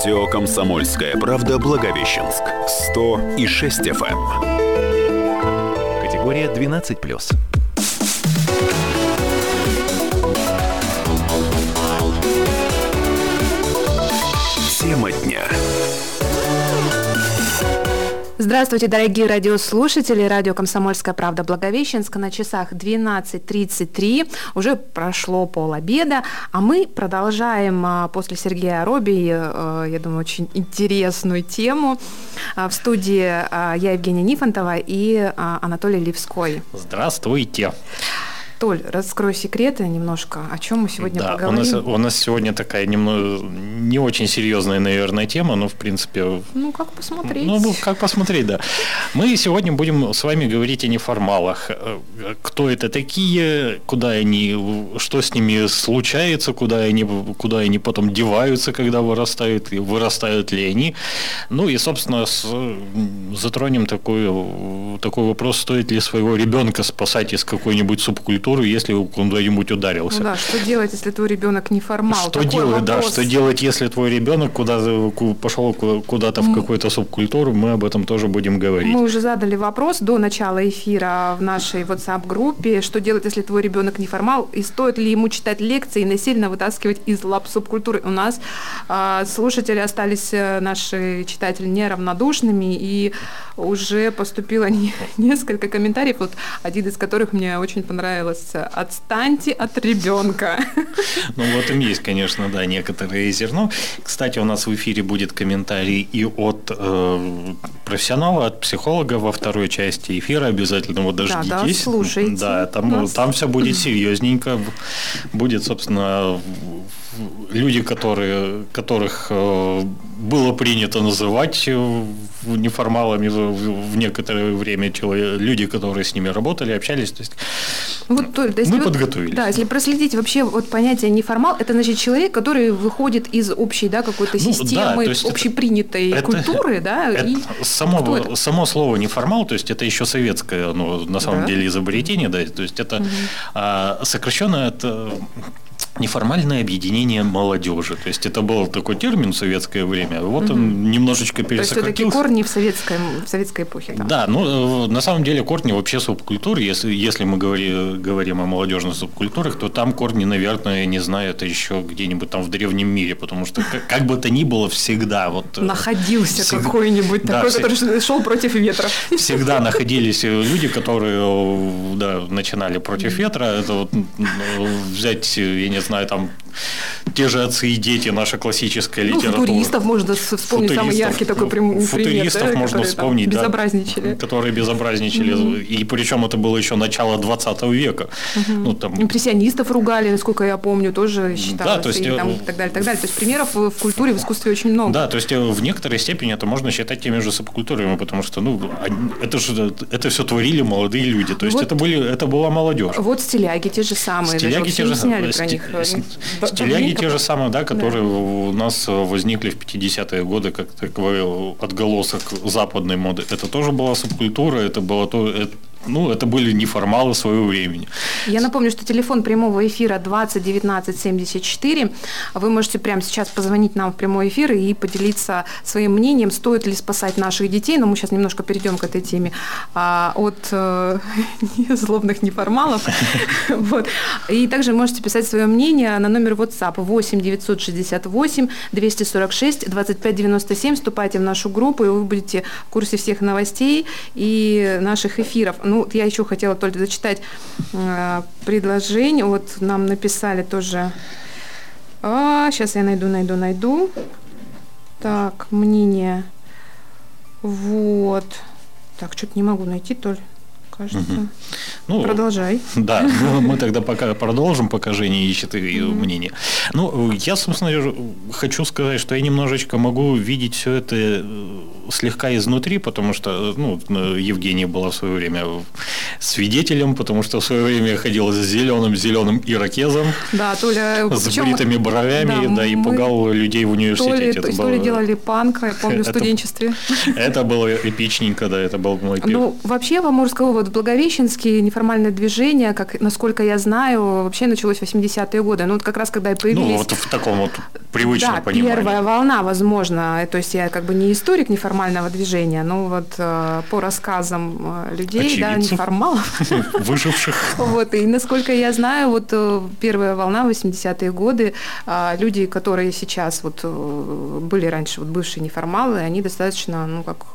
Радио «Комсомольская правда» Благовещенск. 100 и 6 FM. Категория 12+. Здравствуйте, дорогие радиослушатели. Радио «Комсомольская правда» Благовещенска на часах 12.33. Уже прошло пол обеда, а мы продолжаем а, после Сергея Робби, э, я думаю, очень интересную тему. А, в студии а, я, Евгения Нифонтова и Анатолий Ливской. Здравствуйте. Толь, раскрой секреты немножко, о чем мы сегодня да, поговорим. У нас, у нас сегодня такая немного не очень серьезная, наверное, тема, но в принципе. Ну, как посмотреть. Ну, как посмотреть, да. Мы сегодня будем с вами говорить о неформалах. Кто это такие, куда они, что с ними случается, куда они, куда они потом деваются, когда вырастают, и вырастают ли они. Ну и, собственно, с, затронем такой, такой вопрос, стоит ли своего ребенка спасать из какой-нибудь субкультуры культуру, если он куда-нибудь ударился. Ну да, что делать, если твой ребенок не формал? Что Такой делать, вопрос. да, что делать, если твой ребенок куда пошел куда-то в какую-то субкультуру, мы об этом тоже будем говорить. Мы уже задали вопрос до начала эфира в нашей WhatsApp-группе, что делать, если твой ребенок не формал, и стоит ли ему читать лекции и насильно вытаскивать из лап субкультуры. У нас э, слушатели остались, э, наши читатели, неравнодушными, и уже поступило не, несколько комментариев, вот один из которых мне очень понравилось называется «Отстаньте от ребенка». Ну, вот им есть, конечно, да, некоторые зерно. Кстати, у нас в эфире будет комментарий и от э, профессионала, от психолога во второй части эфира. Обязательно вот дождитесь. Да, да, слушайте. Да, там, там все будет серьезненько. Будет, собственно, люди, которые, которых э, было принято называть э, неформалами в некоторое время, люди, которые с ними работали, общались. То есть вот, то, то есть мы вот, подготовились. Да, если проследить вообще вот понятие неформал, это значит человек, который выходит из общей да, какой-то ну, системы, да, общепринятой это, культуры. Да, это, и само, это? само слово неформал, то есть это еще советское, ну, на самом да. деле, изобретение, да, то есть это угу. а, сокращенно от неформальное объединение молодежи. То есть это был такой термин в советское время. Вот угу. он немножечко пересократился. То есть корни в, советской, в советской эпохе. Да, да ну на самом деле корни вообще субкультуры. Если, если мы говори, говорим о молодежных субкультурах, то там корни, наверное, не знаю, это еще где-нибудь там в древнем мире, потому что как, как бы то ни было всегда вот э, находился всегда, какой-нибудь да, такой, всегда, который шел против ветра. Всегда находились люди, которые да, начинали против ветра. Это вот взять, я не знаю, там те же отцы и дети, наша классическая ну, литература. Футуристов можно вспомнить, самый яркий такой пример. Футуристов да, можно вспомнить, да, безобразничали. Которые безобразничали. Угу. И причем это было еще начало 20 века. Угу. Ну, там... Импрессионистов ругали, насколько я помню, тоже считалось. Да, то есть... И, там, и так далее, так далее. То есть примеров в культуре, в искусстве очень много. Да, то есть э, в некоторой степени это можно считать теми же субкультурами, потому что ну, это же это все творили молодые люди. То есть вот, это, были, это была молодежь. Вот стиляги те же самые. Стиляги те же самые. Стиляги те же самые, да, которые да. у нас возникли в 50-е годы, как таковой отголосок западной моды. Это тоже была субкультура, это было то, это, ну, это были неформалы своего времени. Я напомню, что телефон прямого эфира 20 19 74. Вы можете прямо сейчас позвонить нам в прямой эфир и поделиться своим мнением, стоит ли спасать наших детей. Но мы сейчас немножко перейдем к этой теме а, от э, злобных неформалов. вот. И также можете писать свое мнение на номер WhatsApp 8 968 246 25 97. Вступайте в нашу группу, и вы будете в курсе всех новостей и наших эфиров. Ну, я еще хотела только зачитать э, предложение. Вот нам написали тоже. А, сейчас я найду, найду, найду. Так, мнение. Вот. Так, что-то не могу найти, Толь кажется. Угу. Ну, Продолжай. Да, ну, мы тогда пока продолжим, пока Женя ищет ее угу. мнение. Ну, я, собственно, хочу сказать, что я немножечко могу видеть все это э, слегка изнутри, потому что, ну, Евгения была в свое время свидетелем, потому что в свое время я ходил с зеленым, зеленым ирокезом, да, Толя, с бритыми бровями, да, да и пугал людей в университете. То ли, то ли делали панк, я помню, в студенчестве. Это было эпичненько, да, это был мой первый. Ну, вообще в Амурской вот в Благовещенске неформальное движение, как, насколько я знаю, вообще началось в 80-е годы. Ну, вот как раз когда и появились... Ну, вот в таком вот привычном да, понимании. первая волна, возможно. То есть я как бы не историк неформального движения, но вот э, по рассказам э, людей, Очевидцев. да, неформалов. Выживших. Вот, и насколько я знаю, вот э, первая волна, 80-е годы, люди, которые сейчас вот были раньше вот бывшие неформалы, они достаточно, ну, как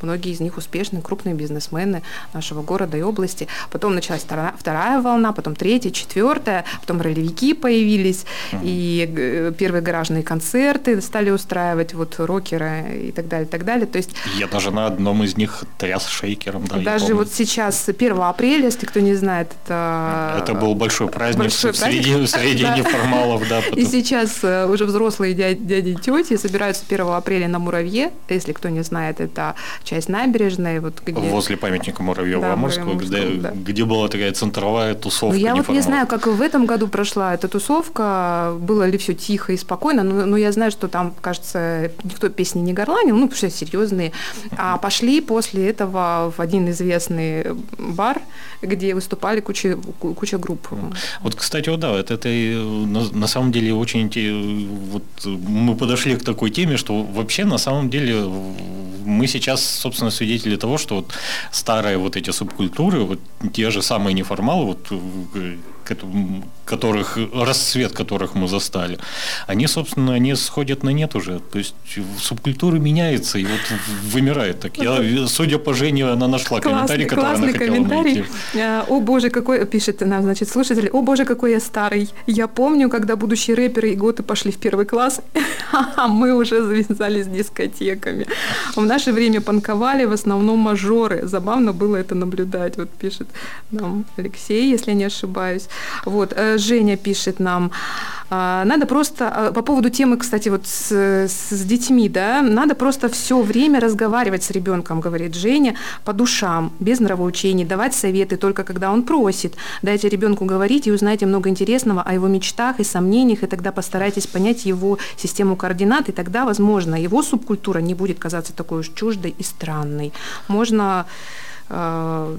многие из них успешные, крупные бизнесмены нашего города и области. Потом началась вторая, вторая волна, потом третья, четвертая, потом ролевики появились, и э, первые гаражные концерты стали устраивать, вот рокеры и так далее, и так далее. То есть Я даже на одном из них тряс шейкером, да, даже вот сейчас 1 апреля, если кто не знает, это... Это был большой праздник Большой среди, праздник. среди Да. неформалов, да. И потом- сейчас э, уже взрослые дяди, дяди и тети собираются 1 апреля на Муравье. Если кто не знает, это часть набережной, вот где... Возле памятника Муравьева Да, Амурского, где, да. где была такая центровая Ну, тусовка я вот не знаю, как в этом году прошла эта тусовка, было ли все тихо и спокойно, но, но я знаю, что там, кажется, никто песни не горланил, ну, потому что серьезные. А пошли после этого в один известный бар, где выступали куча, ку- куча групп. Вот, кстати, вот да, это, это на, на самом деле очень вот мы подошли к такой теме, что вообще на самом деле мы сейчас, собственно, свидетели того, что вот старые вот эти субкультуры, вот те же самые неформалы, вот э, которых расцвет которых мы застали, они, собственно, они сходят на нет уже. То есть субкультура меняется и вот вымирает. Так я, судя по Жене, она нашла комментарий, который она классный хотела комментарий. найти. А, О боже, какой, пишет нам, значит, слушатель, о боже, какой я старый. Я помню, когда будущие рэперы и готы пошли в первый класс, а мы уже завязались с дискотеками. В наше время панковали в основном мажоры. Забавно было это наблюдать, вот пишет нам Алексей, если я не ошибаюсь. Вот, э, Женя пишет нам, а, надо просто, а, по поводу темы, кстати, вот с, с- детьми, да, надо просто все время разговаривать с ребенком, говорит Женя, по душам, без нравоучений, давать советы только когда он просит. Дайте ребенку говорить и узнайте много интересного о его мечтах и сомнениях, и тогда постарайтесь понять его систему координат, и тогда, возможно, его субкультура не будет казаться такой уж чуждой и странной. Можно э,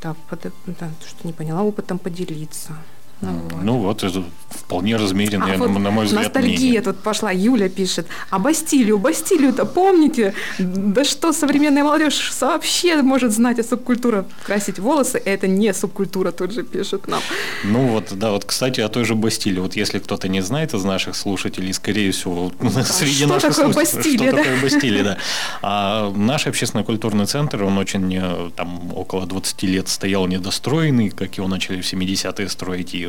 так, под- да, что не поняла, опытом поделиться. Ну, вот. Ну вот, это вполне размеренное, А вот на мой взгляд, ностальгия мнение. тут пошла. Юля пишет. А Бастилию, Бастилию-то помните? Да что современная молодежь вообще может знать о субкультуре? Красить волосы – это не субкультура, тут же пишет нам. Ну вот, да, вот, кстати, о той же Бастилии. Вот если кто-то не знает из наших слушателей, скорее всего, среди что наших такое слушателей, Бастилия, что да? такое Бастилия, да. А наш общественно-культурный центр, он очень, э, там, около 20 лет стоял недостроенный, как его начали в 70-е строить, и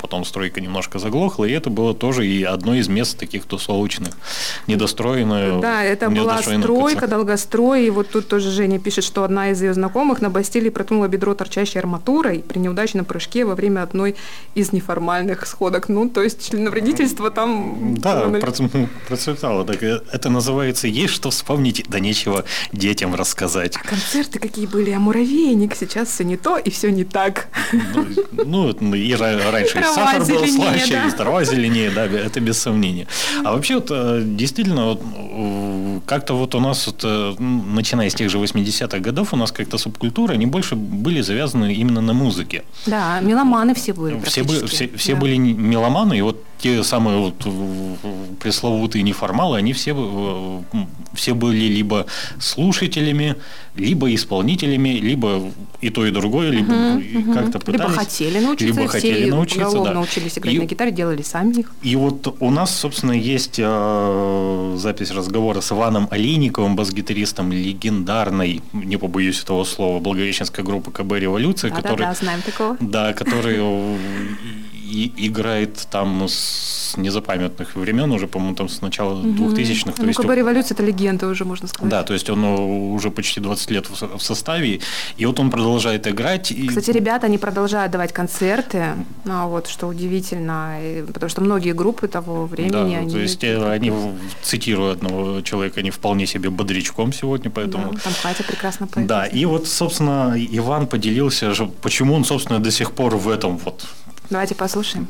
потом стройка немножко заглохла, и это было тоже и одно из мест таких тусовочных, недостроенное. Да, это была стройка, КЦ. долгострой. И вот тут тоже Женя пишет, что одна из ее знакомых на Бастилии проткнула бедро торчащей арматурой при неудачном прыжке во время одной из неформальных сходок. Ну, то есть членовредительство там... Да, было проц- процветало. Так, э, это называется «Есть что вспомнить, да нечего детям рассказать». Концерты какие были, а муравейник сейчас все не то и все не так. Ну, ну, и раньше и сахар был слаще, и трава зеленее, да, это без сомнения. А вообще, вот, э, действительно, вот, э, как-то вот у нас, вот, э, начиная с тех же 80-х годов, у нас как-то субкультуры, они больше были завязаны именно на музыке. Да, меломаны все были Все, бы- практически. все, все Да. были меломаны, и вот те самые вот э, пресловутые неформалы, они все, э, все были либо слушателями, либо исполнителями, либо и то, и другое, либо и как-то пытались. Либо хотели научиться, либо все хотели научиться, да. учились играть И- на гитаре, делали сами их. И вот у нас, собственно, есть э, запись разговора с Иваном Олейниковым, бас-гитаристом легендарной, не побоюсь этого слова, благовещенской группы КБ «Революция», который, Да-да-да, знаем такого. да, который э, и- играет там с незапамятных времен, уже, по-моему, там с начала 2000-х. то Ну, есть КБ «Революция» – это легенда уже, можно сказать. да, то есть он уже почти 20 лет в со- в составе, и вот он продолжает играть. И... Кстати, ребята, они продолжают давать концерты, ну, вот, что удивительно, потому что многие группы того времени, да, они... то есть э, они, цитирую одного человека, они вполне себе бодрячком сегодня, поэтому... Да, там Катя прекрасно поет. Да, и вот, собственно, Иван поделился, почему он, собственно, до сих пор в этом вот Давайте послушаем.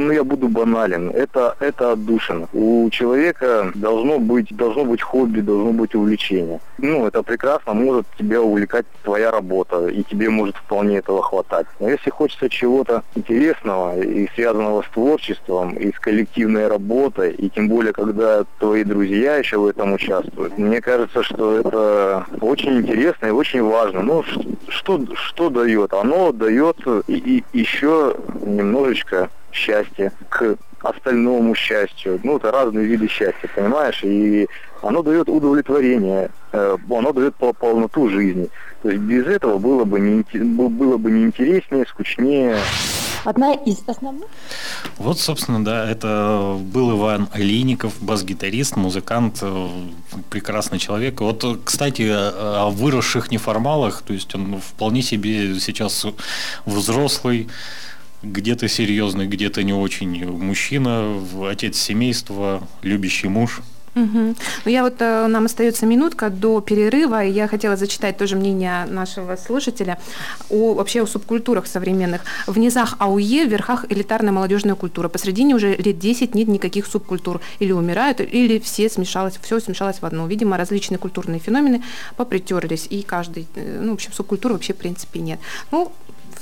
Ну я буду банален, это, это отдушина. У человека должно быть, должно быть хобби, должно быть увлечение. Ну, это прекрасно, может тебя увлекать твоя работа, и тебе может вполне этого хватать. Но если хочется чего-то интересного и связанного с творчеством, и с коллективной работой, и тем более, когда твои друзья еще в этом участвуют, мне кажется, что это очень интересно и очень важно. Ну, что, что дает? Оно дает и, и еще немножечко счастья к остальному счастью. Ну, это разные виды счастья, понимаешь? И оно дает удовлетворение, э, оно дает полноту жизни. То есть без этого было бы, не, было бы неинтереснее, скучнее. Одна из основных? Вот, собственно, да, это был Иван Алиников, бас-гитарист, музыкант, э, прекрасный человек. Вот, кстати, о выросших неформалах, то есть он вполне себе сейчас взрослый, где-то серьезный, где-то не очень мужчина, отец семейства, любящий муж – Угу. Ну, я вот, э, нам остается минутка до перерыва, и я хотела зачитать тоже мнение нашего слушателя о вообще о субкультурах современных. В низах АУЕ, в верхах элитарная молодежная культура. Посредине уже лет 10 нет никаких субкультур. Или умирают, или все смешалось, все смешалось в одну. Видимо, различные культурные феномены попритерлись, и каждый, э, ну, в общем, субкультуры вообще в принципе нет. Ну,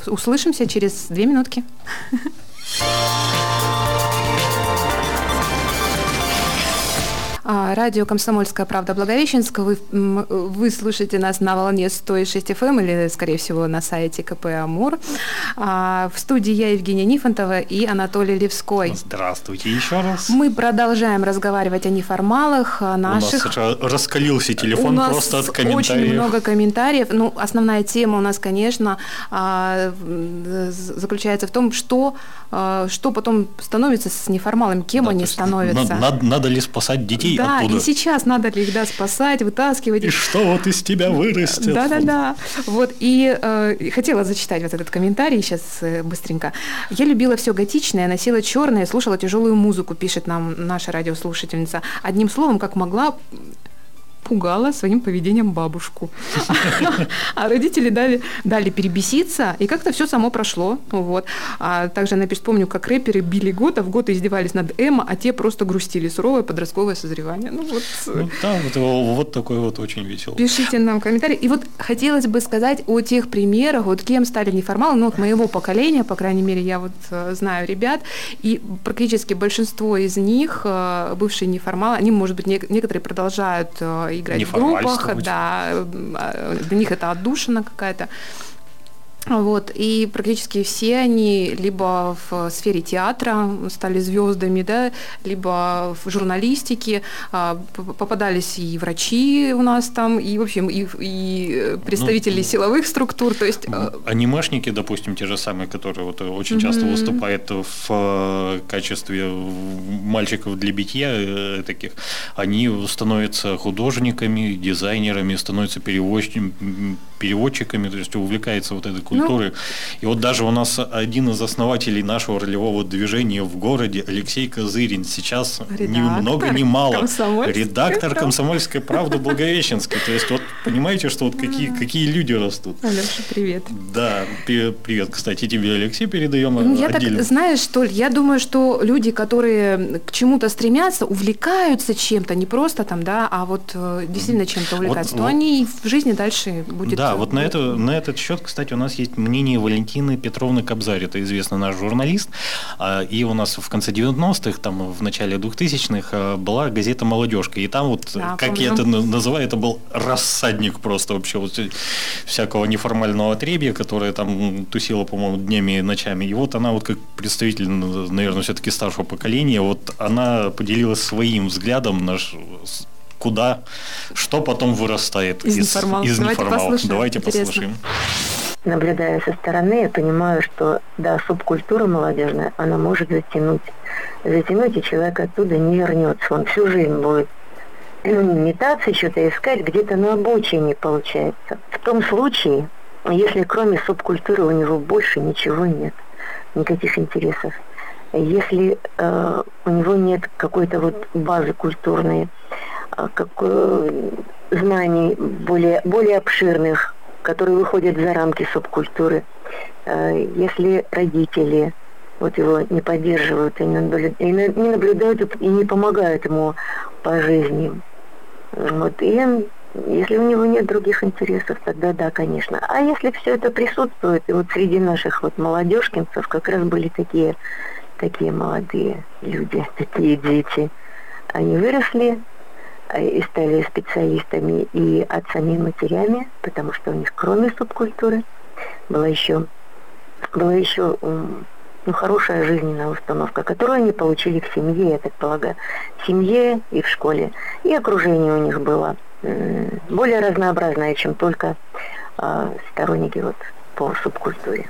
услышимся через две минутки. Радио «Комсомольская правда» Благовещенска. Вы, вы слушаете нас на волне 106 FM эм или, скорее всего, на сайте КП «Амур». А, в студии я, Евгения Нифонтова и Анатолий Левской. Здравствуйте еще раз. Мы продолжаем разговаривать о неформалах, о наших... У нас раскалился телефон у просто от комментариев. очень много комментариев. Ну, основная тема у нас, конечно, а, заключается в том, что, что потом становится с неформалами, кем да, они становятся. Надо, надо ли спасать детей да, оттуда. и сейчас надо ли их да, спасать, вытаскивать. И что вот из тебя вырастет. Да-да-да. Вот, и э, хотела зачитать вот этот комментарий сейчас э, быстренько. Я любила все готичное, носила черное, слушала тяжелую музыку, пишет нам наша радиослушательница. Одним словом, как могла, пугала своим поведением бабушку. А родители дали, дали перебеситься, и как-то все само прошло. Вот. А также она пишет, помню, как рэперы били год, а в год издевались над Эмо, а те просто грустили. Суровое подростковое созревание. Ну, вот. Ну, да, вот, вот такой вот очень веселый. Пишите нам комментарии. И вот хотелось бы сказать о тех примерах, вот кем стали неформалы, ну, от моего поколения, по крайней мере, я вот э, знаю ребят, и практически большинство из них, э, бывшие неформалы, они, может быть, некоторые продолжают э, играть в группах, да, для них это отдушина какая-то. Вот, и практически все они либо в сфере театра стали звездами, да, либо в журналистике, а, попадались и врачи у нас там, и, в общем, и, и представители ну, силовых структур, то есть... Э, анимешники, допустим, те же самые, которые вот очень часто mm-hmm. выступают в э, качестве мальчиков для битья э, таких, они становятся художниками, дизайнерами, становятся переводчиками, переводчиками, то есть увлекаются вот этой культуры. Ну, и вот даже у нас один из основателей нашего ролевого движения в городе, Алексей Козырин, сейчас редактор, ни много ни мало редактор «Комсомольской правды» Благовещенской. То есть вот понимаете, что вот какие, какие люди растут. Алеша, привет. Да, привет, кстати, тебе, Алексей, передаем ну, Я отдельно. так, знаешь, что я думаю, что люди, которые к чему-то стремятся, увлекаются чем-то, не просто там, да, а вот э, действительно чем-то увлекаются, вот, то вот, они в жизни дальше будет... Да, вот на, это, на этот счет, кстати, у нас есть мнение Валентины Петровны Кобзарь, это известный наш журналист, а, и у нас в конце 90-х, там в начале 2000-х а, была газета «Молодежка», и там вот, да, как помню. я это называю, это был рассадник просто вообще вот всякого неформального отребья, которое там тусило, по-моему, днями и ночами, и вот она вот как представитель, наверное, все-таки старшего поколения, вот она поделилась своим взглядом наш куда, что потом вырастает из, из неформалов. Из Давайте Послушаем. Давайте Интересно. послушаем. Наблюдая со стороны, я понимаю, что да, субкультура молодежная, она может затянуть. Затянуть, и человек оттуда не вернется. Он всю жизнь будет метаться, что-то искать, где-то на обочине получается. В том случае, если кроме субкультуры у него больше ничего нет, никаких интересов, если э, у него нет какой-то вот базы культурной, э, как, э, знаний более, более обширных, которые выходят за рамки субкультуры, э, если родители вот его не поддерживают и не наблюдают и не помогают ему по жизни. Вот, и если у него нет других интересов, тогда да, конечно. А если все это присутствует, и вот среди наших вот молодежкинцев как раз были такие, такие молодые люди, такие дети, они выросли и стали специалистами и отцами, и матерями, потому что у них кроме субкультуры была еще, была еще ну, хорошая жизненная установка, которую они получили в семье, я так полагаю, в семье и в школе. И окружение у них было более разнообразное, чем только э, сторонники вот по субкультуре.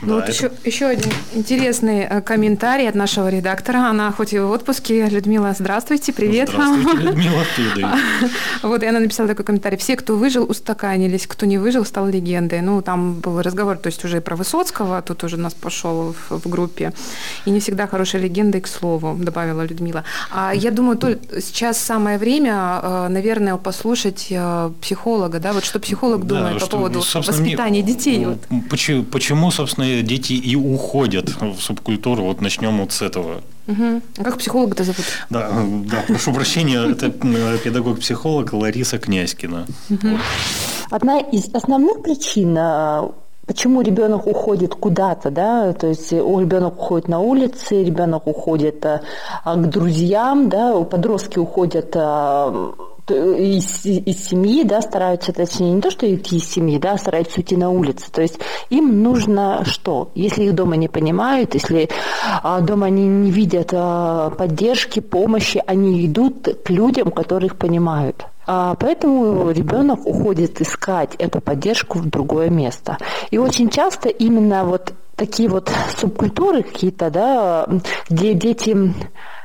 Ну, да, вот это... еще, еще один интересный э, комментарий от нашего редактора. Она хоть и в отпуске. Людмила, здравствуйте, привет здравствуйте, вам. Людмила, привет. Вот, и она написала такой комментарий. Все, кто выжил, устаканились, кто не выжил, стал легендой. Ну, там был разговор, то есть уже про Высоцкого, тут уже у нас пошел в, в группе. И не всегда хорошая легенда, к слову, добавила Людмила. А я думаю, то, сейчас самое время, э, наверное, послушать э, психолога, да, вот что психолог да, думает что, по поводу воспитания мне, детей. Почему, почему, собственно, дети и уходят в субкультуру. Вот начнем вот с этого. Угу. А как психолога-то зовут? Да, да, прошу прощения, это педагог-психолог Лариса Князькина. Угу. Одна из основных причин а, почему ребенок уходит куда-то, да, то есть у ребенок уходит на улице, ребенок уходит к друзьям, да, подростки уходят из, из семьи, да, стараются, точнее, не то, что идти из семьи, да, стараются уйти на улицу. То есть им нужно что? Если их дома не понимают, если а, дома они не видят а, поддержки, помощи, они идут к людям, которых понимают. А, поэтому ребенок уходит искать эту поддержку в другое место. И очень часто именно вот такие вот субкультуры какие-то, да, где дети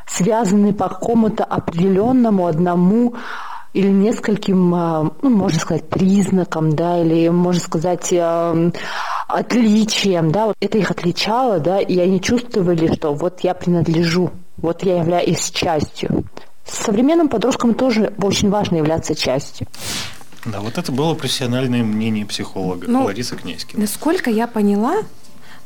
связаны по какому-то определенному одному или нескольким, а, ну, можно сказать, признакам, да, или, можно сказать, а, отличием, да, вот это их отличало, да, и они чувствовали, что вот я принадлежу, вот я являюсь частью. Современным подросткам тоже очень важно являться частью. Да, вот это было профессиональное мнение психолога ну, Ларисы Князькина. Насколько я поняла,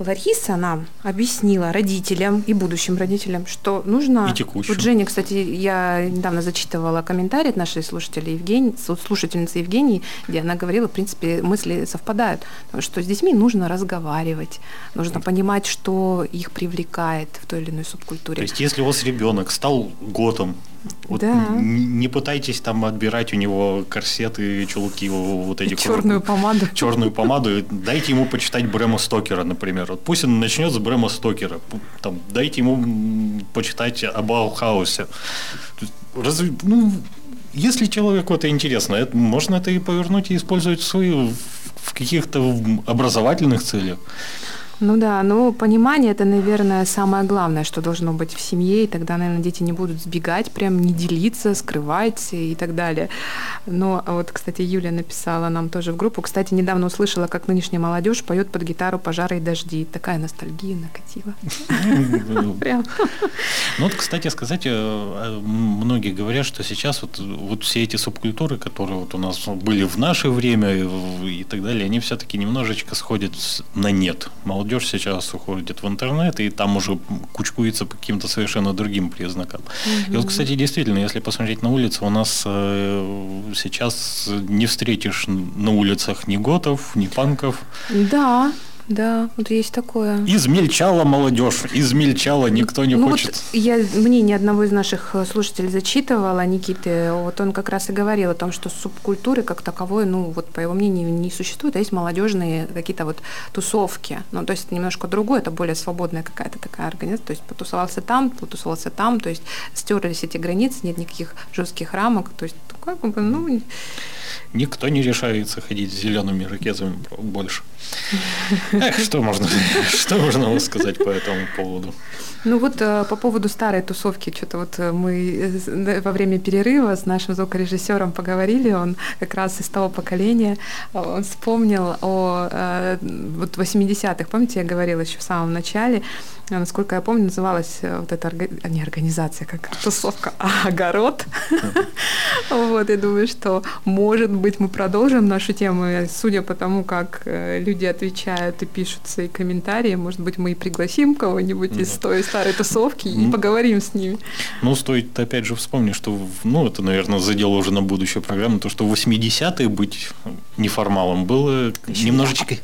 Лариса нам объяснила родителям и будущим родителям, что нужно... И текущим. Вот Женя, кстати, я недавно зачитывала комментарий от нашей слушателя Евгении, слушательницы Евгении, где она говорила, в принципе, мысли совпадают, что с детьми нужно разговаривать, нужно понимать, что их привлекает в той или иной субкультуре. То есть, если у вас ребенок стал готом, вот да. не, пытайтесь там отбирать у него корсеты, чулки, вот эти... черную помаду. Черную помаду. Дайте ему почитать Брэма Стокера, например. Вот пусть он начнет с Брэма Стокера. Там, дайте ему почитать о Баухаусе. Разве, ну, если человеку это интересно, это, можно это и повернуть и использовать в, свои, в каких-то образовательных целях. Ну да, но понимание это, наверное, самое главное, что должно быть в семье, и тогда, наверное, дети не будут сбегать, прям не делиться, скрывать и так далее. Но вот, кстати, Юля написала нам тоже в группу. Кстати, недавно услышала, как нынешняя молодежь поет под гитару «Пожары и дожди». Такая ностальгия накатила. Прям. Ну вот, кстати сказать, э, многие говорят, что сейчас вот, вот все эти субкультуры, которые вот у нас были в наше время и так далее, они все-таки немножечко сходят на нет. Молодежь молодежь сейчас уходит в интернет, и там уже кучкуется по каким-то совершенно другим признакам. Угу. И вот, кстати, действительно, если посмотреть на улицы, у нас э, сейчас не встретишь на улицах ни готов, ни панков. Да, да, вот есть такое. Измельчала молодежь, измельчала, никто не ну хочет. Вот я мнение одного из наших э, слушателей зачитывала, Никиты, вот он как раз и говорил о том, что субкультуры как таковой, ну вот по его мнению, не существует, а есть молодежные какие-то вот тусовки. Ну то есть немножко другое, это более свободная какая-то такая организация, то есть потусовался там, потусовался там, то есть стерлись эти границы, нет никаких жестких рамок, то есть как бы, ну... Никто не решается ходить с зелеными ракетами больше. Что можно, что можно сказать по этому поводу? Ну вот э, по поводу старой тусовки, что-то вот э, мы э, во время перерыва с нашим звукорежиссером поговорили, он как раз из того поколения, он вспомнил о вот 80-х, помните, я говорила еще в самом начале, насколько я помню, называлась вот эта не организация, как тусовка, а огород. Вот, я думаю, что, может быть, мы продолжим нашу тему, судя по тому, как люди отвечают и пишут свои комментарии, может быть, мы и пригласим кого-нибудь из той старой тусовки и поговорим с ними. Ну, стоит опять же вспомнить, что, ну, это, наверное, задело уже на будущую программу, то, что в 80-е быть неформалом было немножечко...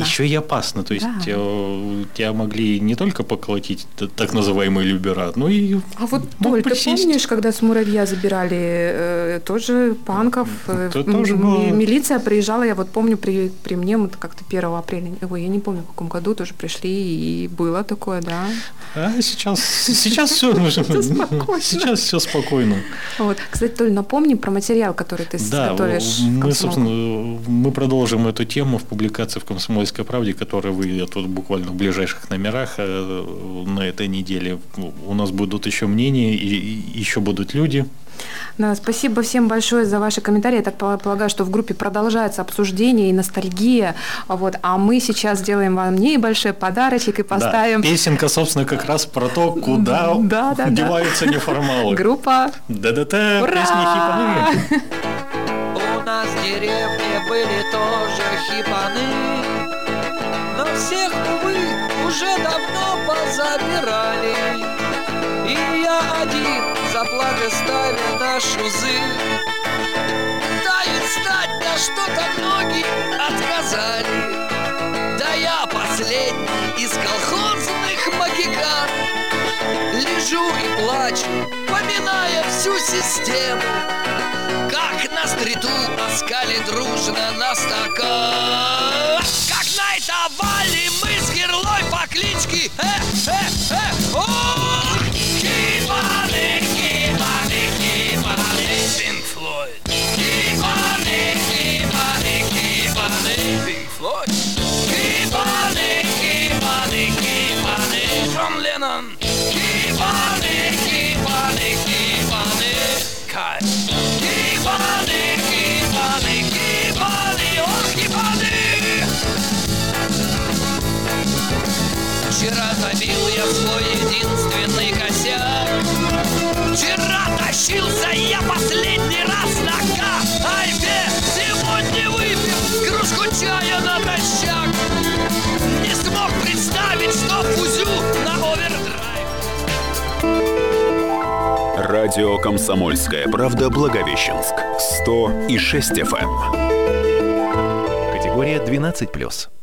Еще и опасно. То есть тебя, тебя могли не только поколотить так называемые любера, но и... А вот, Толь, ты помнишь, когда с муравья забирали э, тоже панков? Это тоже было... Милиция приезжала, я вот помню, при, при мне вот как-то 1 апреля, ой, я не помню, в каком году тоже пришли, и было такое, да. А сейчас, сейчас все Сейчас все спокойно. Вот. Кстати, Толь, напомни про материал, который ты да, готовишь. Мы, собственно, мы продолжим эту тему в публикации в «Комсомольской правде», которая выйдет вот буквально в ближайших номерах э, на этой неделе. У нас будут еще мнения, и еще будут люди, да, спасибо всем большое за ваши комментарии. Я так полагаю, что в группе продолжается обсуждение и ностальгия. Вот. А мы сейчас сделаем вам небольшой подарочек и поставим... Да, песенка, собственно, как раз про то, куда да, да, деваются да. неформалы. Группа ДДТ, песни хипаны. У нас в деревне были тоже хипаны, но всех, увы, уже давно позабирали. И я один заплаты ставя на шузы. Тает стать, да что-то ноги отказали? Да я последний из колхозных магикан. Лежу и плачу, поминая всю систему. Как на стриту оскали дружно на стакан. Как на это вали герлой по кличке э, э, э, о! Lennon. Keep on it, keep on it, keep on it. Cut. Keep Вчера забил я свой единственный косяк. Вчера тащился я последний раз на кайфе. Сегодня выпил кружку чая натощак. Не смог представить, что фузю на Радио «Комсомольская правда» Благовещенск. 100 и 6 FM. Категория 12+.